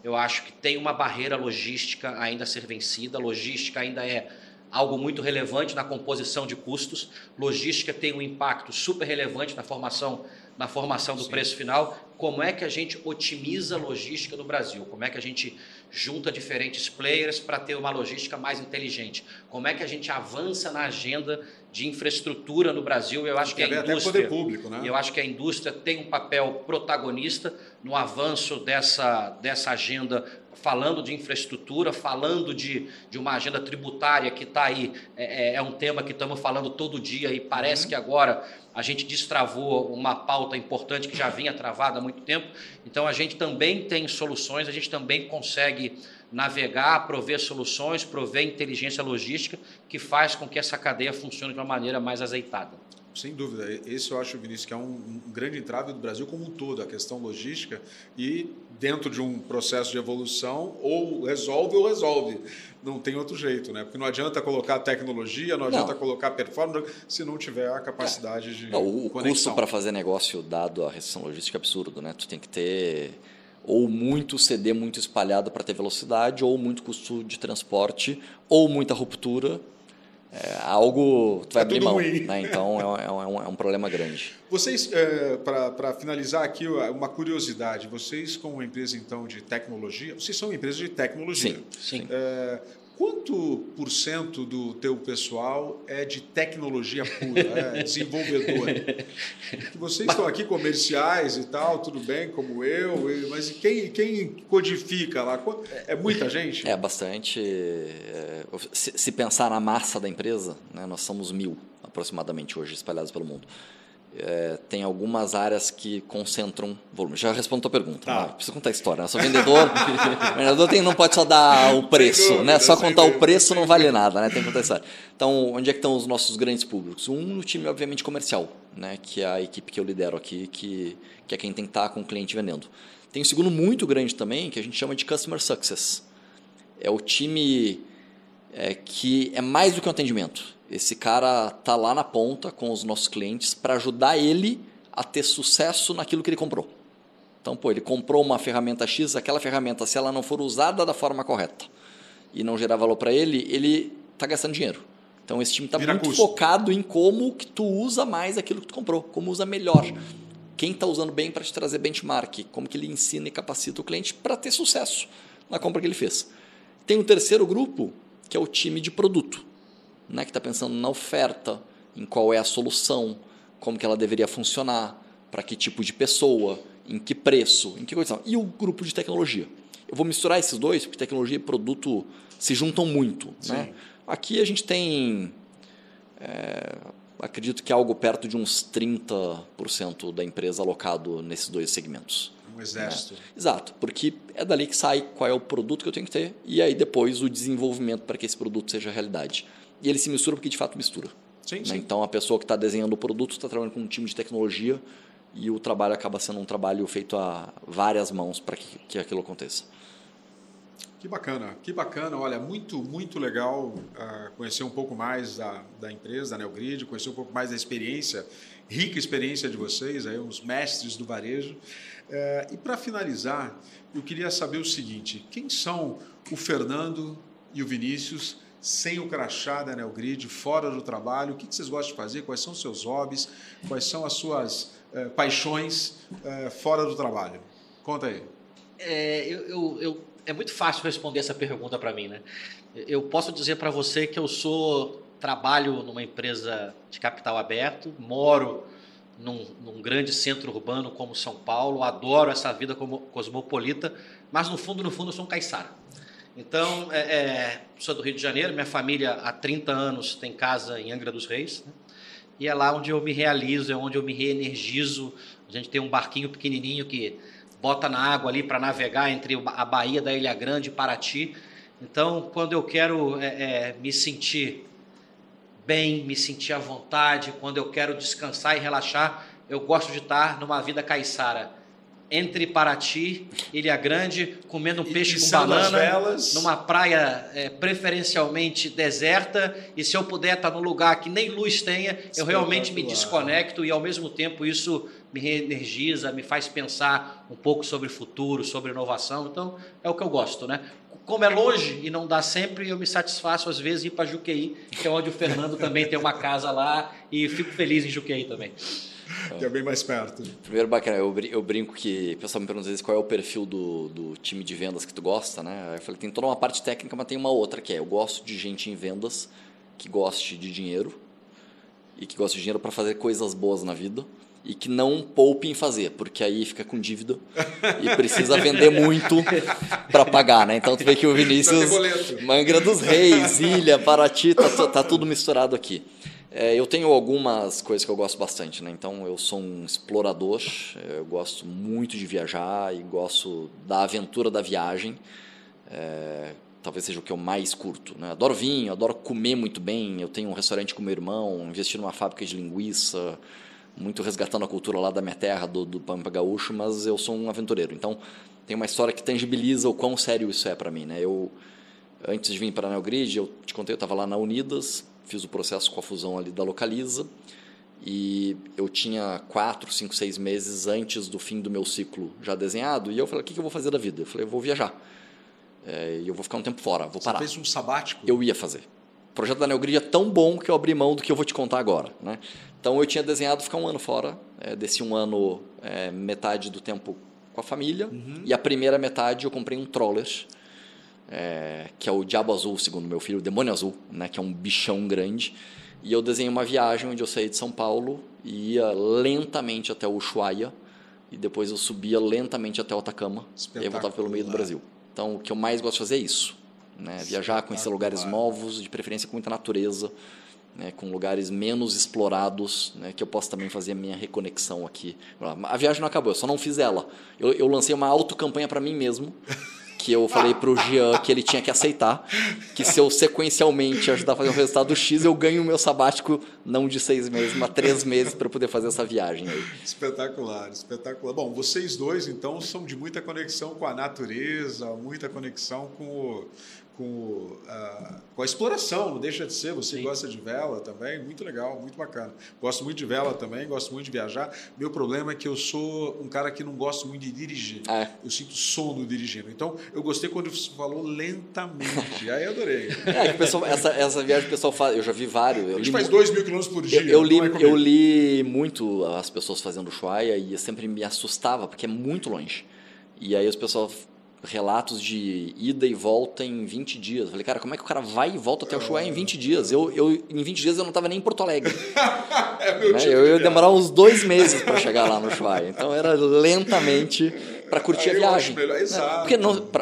eu acho que tem uma barreira logística ainda a ser vencida. Logística ainda é algo muito relevante na composição de custos. Logística tem um impacto super relevante na formação, na formação do Sim. preço final. Como é que a gente otimiza a logística no Brasil? Como é que a gente junta diferentes players para ter uma logística mais inteligente. Como é que a gente avança na agenda de infraestrutura no Brasil? Eu acho que a indústria, público, né? eu acho que a indústria tem um papel protagonista no avanço dessa, dessa agenda falando de infraestrutura, falando de, de uma agenda tributária que está aí, é, é, é, um tema que estamos falando todo dia e parece uhum. que agora a gente destravou uma pauta importante que já vinha travada há muito tempo. Então a gente também tem soluções, a gente também consegue navegar, prover soluções, prover inteligência logística que faz com que essa cadeia funcione de uma maneira mais azeitada. Sem dúvida. Esse eu acho, Vinícius, que é um, um, grande entrave do Brasil como um todo, a questão logística. E dentro de um processo de evolução, ou resolve ou resolve. Não tem outro jeito, né? Porque não adianta colocar tecnologia, não adianta não. colocar performance se não tiver a capacidade é. de. Não, o conexão. custo para fazer negócio dado a restrição logística é absurdo, né? Tu tem que ter ou muito CD muito espalhado para ter velocidade, ou muito custo de transporte, ou muita ruptura é algo tu vai é abrir mão. Né? Então é, é, um, é um problema grande. Vocês, é, para finalizar aqui, uma curiosidade, vocês como empresa então de tecnologia, vocês são uma empresa de tecnologia. Sim, sim. Quanto por cento do teu pessoal é de tecnologia pura, é desenvolvedor? Vocês estão aqui comerciais e tal, tudo bem, como eu, mas quem, quem codifica lá? É muita gente? É bastante. É, se pensar na massa da empresa, né, nós somos mil aproximadamente hoje espalhados pelo mundo é, tem algumas áreas que concentram volume. Já respondo a tua pergunta. Tá. Precisa contar a história. Né? Sou vendedor. o vendedor tem, não pode só dar o preço. Dúvida, né? Só contar o preço não vale nada. Né? Tem que contar a história. Então, onde é que estão os nossos grandes públicos? Um no time, obviamente, comercial, né? que é a equipe que eu lidero aqui, que, que é quem tem que estar com o cliente vendendo. Tem um segundo muito grande também, que a gente chama de Customer Success. É o time é, que é mais do que um atendimento esse cara tá lá na ponta com os nossos clientes para ajudar ele a ter sucesso naquilo que ele comprou. Então, pô, ele comprou uma ferramenta X, aquela ferramenta, se ela não for usada da forma correta e não gerar valor para ele, ele está gastando dinheiro. Então, esse time está muito custo. focado em como que tu usa mais aquilo que tu comprou, como usa melhor. Quem está usando bem para te trazer benchmark, como que ele ensina e capacita o cliente para ter sucesso na compra que ele fez. Tem um terceiro grupo, que é o time de produto né, que está pensando na oferta, em qual é a solução, como que ela deveria funcionar, para que tipo de pessoa, em que preço, em que condição. E o grupo de tecnologia. Eu vou misturar esses dois, porque tecnologia e produto se juntam muito. Né? Aqui a gente tem, é, acredito que algo perto de uns 30% da empresa alocado nesses dois segmentos. Um exército. Né? Exato, porque é dali que sai qual é o produto que eu tenho que ter e aí depois o desenvolvimento para que esse produto seja realidade e ele se mistura porque de fato mistura. Sim, né? sim. Então a pessoa que está desenhando o produto está trabalhando com um time de tecnologia e o trabalho acaba sendo um trabalho feito a várias mãos para que, que aquilo aconteça. Que bacana, que bacana. Olha, muito, muito legal uh, conhecer um pouco mais da, da empresa, da Neogrid, conhecer um pouco mais da experiência, rica experiência de vocês, aí, os mestres do varejo. Uh, e para finalizar, eu queria saber o seguinte: quem são o Fernando e o Vinícius sem o crachá da Neogrid, fora do trabalho? O que vocês gostam de fazer? Quais são os seus hobbies? Quais são as suas eh, paixões eh, fora do trabalho? Conta aí. É, eu, eu, eu, é muito fácil responder essa pergunta para mim, né? Eu posso dizer para você que eu sou trabalho numa empresa de capital aberto, moro num, num, grande centro urbano como São Paulo, adoro essa vida como cosmopolita, mas no fundo, no fundo, eu sou um caiçara. Então, é, é, sou do Rio de Janeiro, minha família há 30 anos tem casa em Angra dos Reis, né? e é lá onde eu me realizo, é onde eu me reenergizo. A gente tem um barquinho pequenininho que bota na água ali para navegar entre a Baía da Ilha Grande e Paraty. Então, quando eu quero é, é, me sentir bem, me sentir à vontade, quando eu quero descansar e relaxar, eu gosto de estar numa vida caiçara entre Paraty, Ilha Grande, comendo um peixe com banana, numa praia é, preferencialmente deserta, e se eu puder estar num lugar que nem luz tenha, eu realmente me desconecto e ao mesmo tempo isso me reenergiza, me faz pensar um pouco sobre futuro, sobre inovação. Então, é o que eu gosto, né? Como é longe e não dá sempre, eu me satisfaço às vezes ir para Juqueí, que é onde o Fernando também tem uma casa lá e fico feliz em Juqueí também é bem mais perto. Primeiro, bacana, eu, brinco que o pessoal me pergunta às vezes qual é o perfil do, do time de vendas que tu gosta, né? Eu falei, tem toda uma parte técnica, mas tem uma outra que é, eu gosto de gente em vendas que goste de dinheiro e que gosta de dinheiro para fazer coisas boas na vida e que não poupe em fazer, porque aí fica com dívida e precisa vender muito para pagar, né? Então tu vê que o Vinícius, Mangra dos Reis, Ilha, Paraty, tá, tá tudo misturado aqui. É, eu tenho algumas coisas que eu gosto bastante, né? Então eu sou um explorador, eu gosto muito de viajar e gosto da aventura da viagem. É, talvez seja o que eu mais curto. Né? Adoro vinho, adoro comer muito bem. Eu tenho um restaurante com meu irmão, investi numa fábrica de linguiça muito resgatando a cultura lá da minha terra, do, do Pampa Gaúcho, mas eu sou um aventureiro. Então, tem uma história que tangibiliza o quão sério isso é para mim. Né? Eu, antes de vir para a Neogrid, eu te contei, eu estava lá na Unidas, fiz o processo com a fusão ali da Localiza, e eu tinha quatro, cinco, seis meses antes do fim do meu ciclo já desenhado, e eu falei, o que, que eu vou fazer da vida? Eu falei, eu vou viajar. É, e eu vou ficar um tempo fora, vou Você parar. Você fez um sabático? Eu ia fazer. O projeto da Neogrid é tão bom que eu abri mão do que eu vou te contar agora. Né? Então eu tinha desenhado ficar um ano fora, é, desse um ano, é, metade do tempo com a família, uhum. e a primeira metade eu comprei um Troller, é, que é o Diabo Azul, segundo meu filho, o Demônio Azul, né, que é um bichão grande. E eu desenhei uma viagem onde eu saí de São Paulo e ia lentamente até o Ushuaia, e depois eu subia lentamente até o Atacama, e aí voltava pelo meio do Brasil. Então o que eu mais gosto de fazer é isso né? Viajar, conhecer lugares novos, de preferência com muita natureza, né? com lugares menos explorados, né? que eu possa também fazer a minha reconexão aqui. A viagem não acabou, eu só não fiz ela. Eu, eu lancei uma autocampanha para mim mesmo. Que eu falei para o Jean que ele tinha que aceitar, que se eu sequencialmente ajudar a fazer o resultado X, eu ganho o meu sabático não de seis meses, mas três meses para poder fazer essa viagem aí. Espetacular, espetacular. Bom, vocês dois então são de muita conexão com a natureza, muita conexão com o, com, uh, com a exploração, não deixa de ser. Você Sim. gosta de vela também, muito legal, muito bacana. Gosto muito de vela também, gosto muito de viajar. Meu problema é que eu sou um cara que não gosto muito de dirigir. É. Eu sinto sono dirigindo. Então, eu gostei quando você falou lentamente. Aí eu adorei. É, pessoal, essa, essa viagem o pessoal faz, eu já vi vários. Eu a gente faz dois mil quilômetros por dia. Eu, eu li, é eu li muito as pessoas fazendo Ushuaia e sempre me assustava, porque é muito longe. E aí os pessoal relatos de ida e volta em 20 dias. Falei, cara, como é que o cara vai e volta até o Chuá em 20 dias? Eu, eu, em 20 dias eu não estava nem em Porto Alegre. é né? Tipo eu ia demorar uns dois meses para chegar lá no Chuá. Então era lentamente para curtir Aí a viagem. Exato. Porque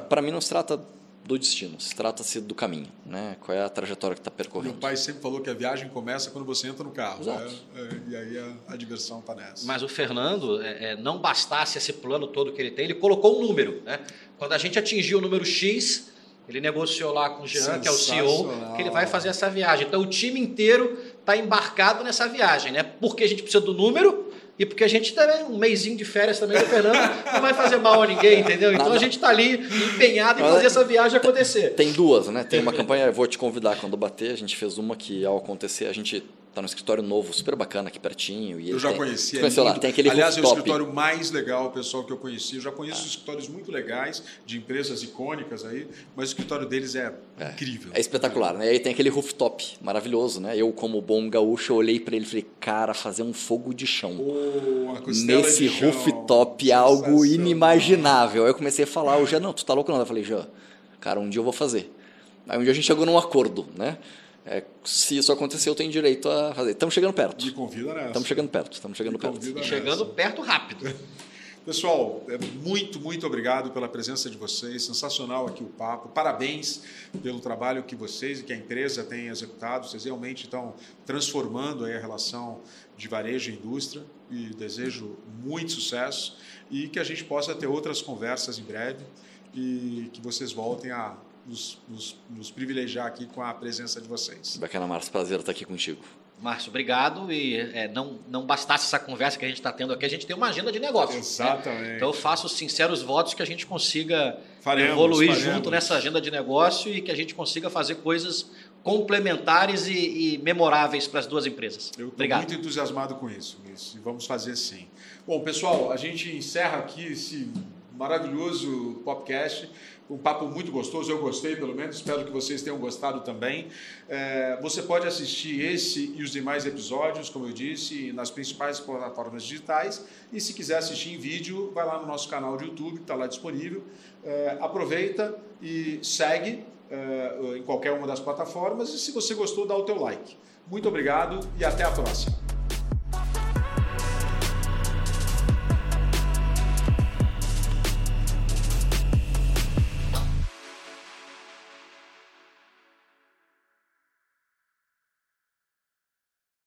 para mim não se trata do destino, se trata-se do caminho, né? Qual é a trajetória que está percorrendo. Meu pai sempre falou que a viagem começa quando você entra no carro, né? é, e aí a, a diversão está nessa. Mas o Fernando, é, é, não bastasse esse plano todo que ele tem, ele colocou um número, né? Quando a gente atingiu o número X, ele negociou lá com o Jean, que é o CEO, que ele vai fazer essa viagem. Então o time inteiro está embarcado nessa viagem, né? Porque a gente precisa do número e porque a gente também, um mêsinho de férias também do Fernando, não vai fazer mal a ninguém, entendeu? Então a gente está ali empenhado em fazer essa viagem acontecer. Tem duas, né? Tem uma campanha, eu vou te convidar quando bater, a gente fez uma que ao acontecer, a gente Está no escritório novo, super bacana aqui pertinho. E eu já tem, conheci. É lá, tem aquele Aliás, rooftop. é o escritório mais legal, pessoal, que eu conheci. Eu já conheço ah. escritórios muito legais, de empresas icônicas aí, mas o escritório deles é, é incrível. É espetacular, né? E aí tem aquele rooftop maravilhoso, né? Eu, como bom gaúcho, olhei para ele e falei, cara, fazer um fogo de chão. Oh, Nesse rooftop é algo inimaginável. Aí eu comecei a falar, o já não, tu tá louco não? Eu falei, já, cara, um dia eu vou fazer. Aí um dia a gente chegou num acordo, né? É, se isso acontecer, eu tenho direito a fazer. Estamos chegando perto. Me convida nessa. Estamos chegando perto. Estamos chegando perto. E chegando perto rápido. Pessoal, é muito, muito obrigado pela presença de vocês. Sensacional aqui o papo. Parabéns pelo trabalho que vocês e que a empresa tem executado. Vocês realmente estão transformando aí a relação de varejo e indústria e desejo muito sucesso e que a gente possa ter outras conversas em breve e que vocês voltem a nos, nos, nos privilegiar aqui com a presença de vocês. Bacana, Márcio. Prazer estar aqui contigo. Márcio, obrigado. E é, não, não bastasse essa conversa que a gente está tendo aqui, a gente tem uma agenda de negócios. Né? Exatamente. Né? Então eu faço sinceros votos que a gente consiga faremos, evoluir faremos. junto nessa agenda de negócio e que a gente consiga fazer coisas complementares e, e memoráveis para as duas empresas. Eu estou muito entusiasmado com isso, isso, e vamos fazer sim. Bom, pessoal, a gente encerra aqui esse maravilhoso podcast um papo muito gostoso, eu gostei pelo menos, espero que vocês tenham gostado também. É, você pode assistir esse e os demais episódios, como eu disse, nas principais plataformas digitais. E se quiser assistir em vídeo, vai lá no nosso canal de YouTube, está lá disponível. É, aproveita e segue é, em qualquer uma das plataformas. E se você gostou, dá o teu like. Muito obrigado e até a próxima.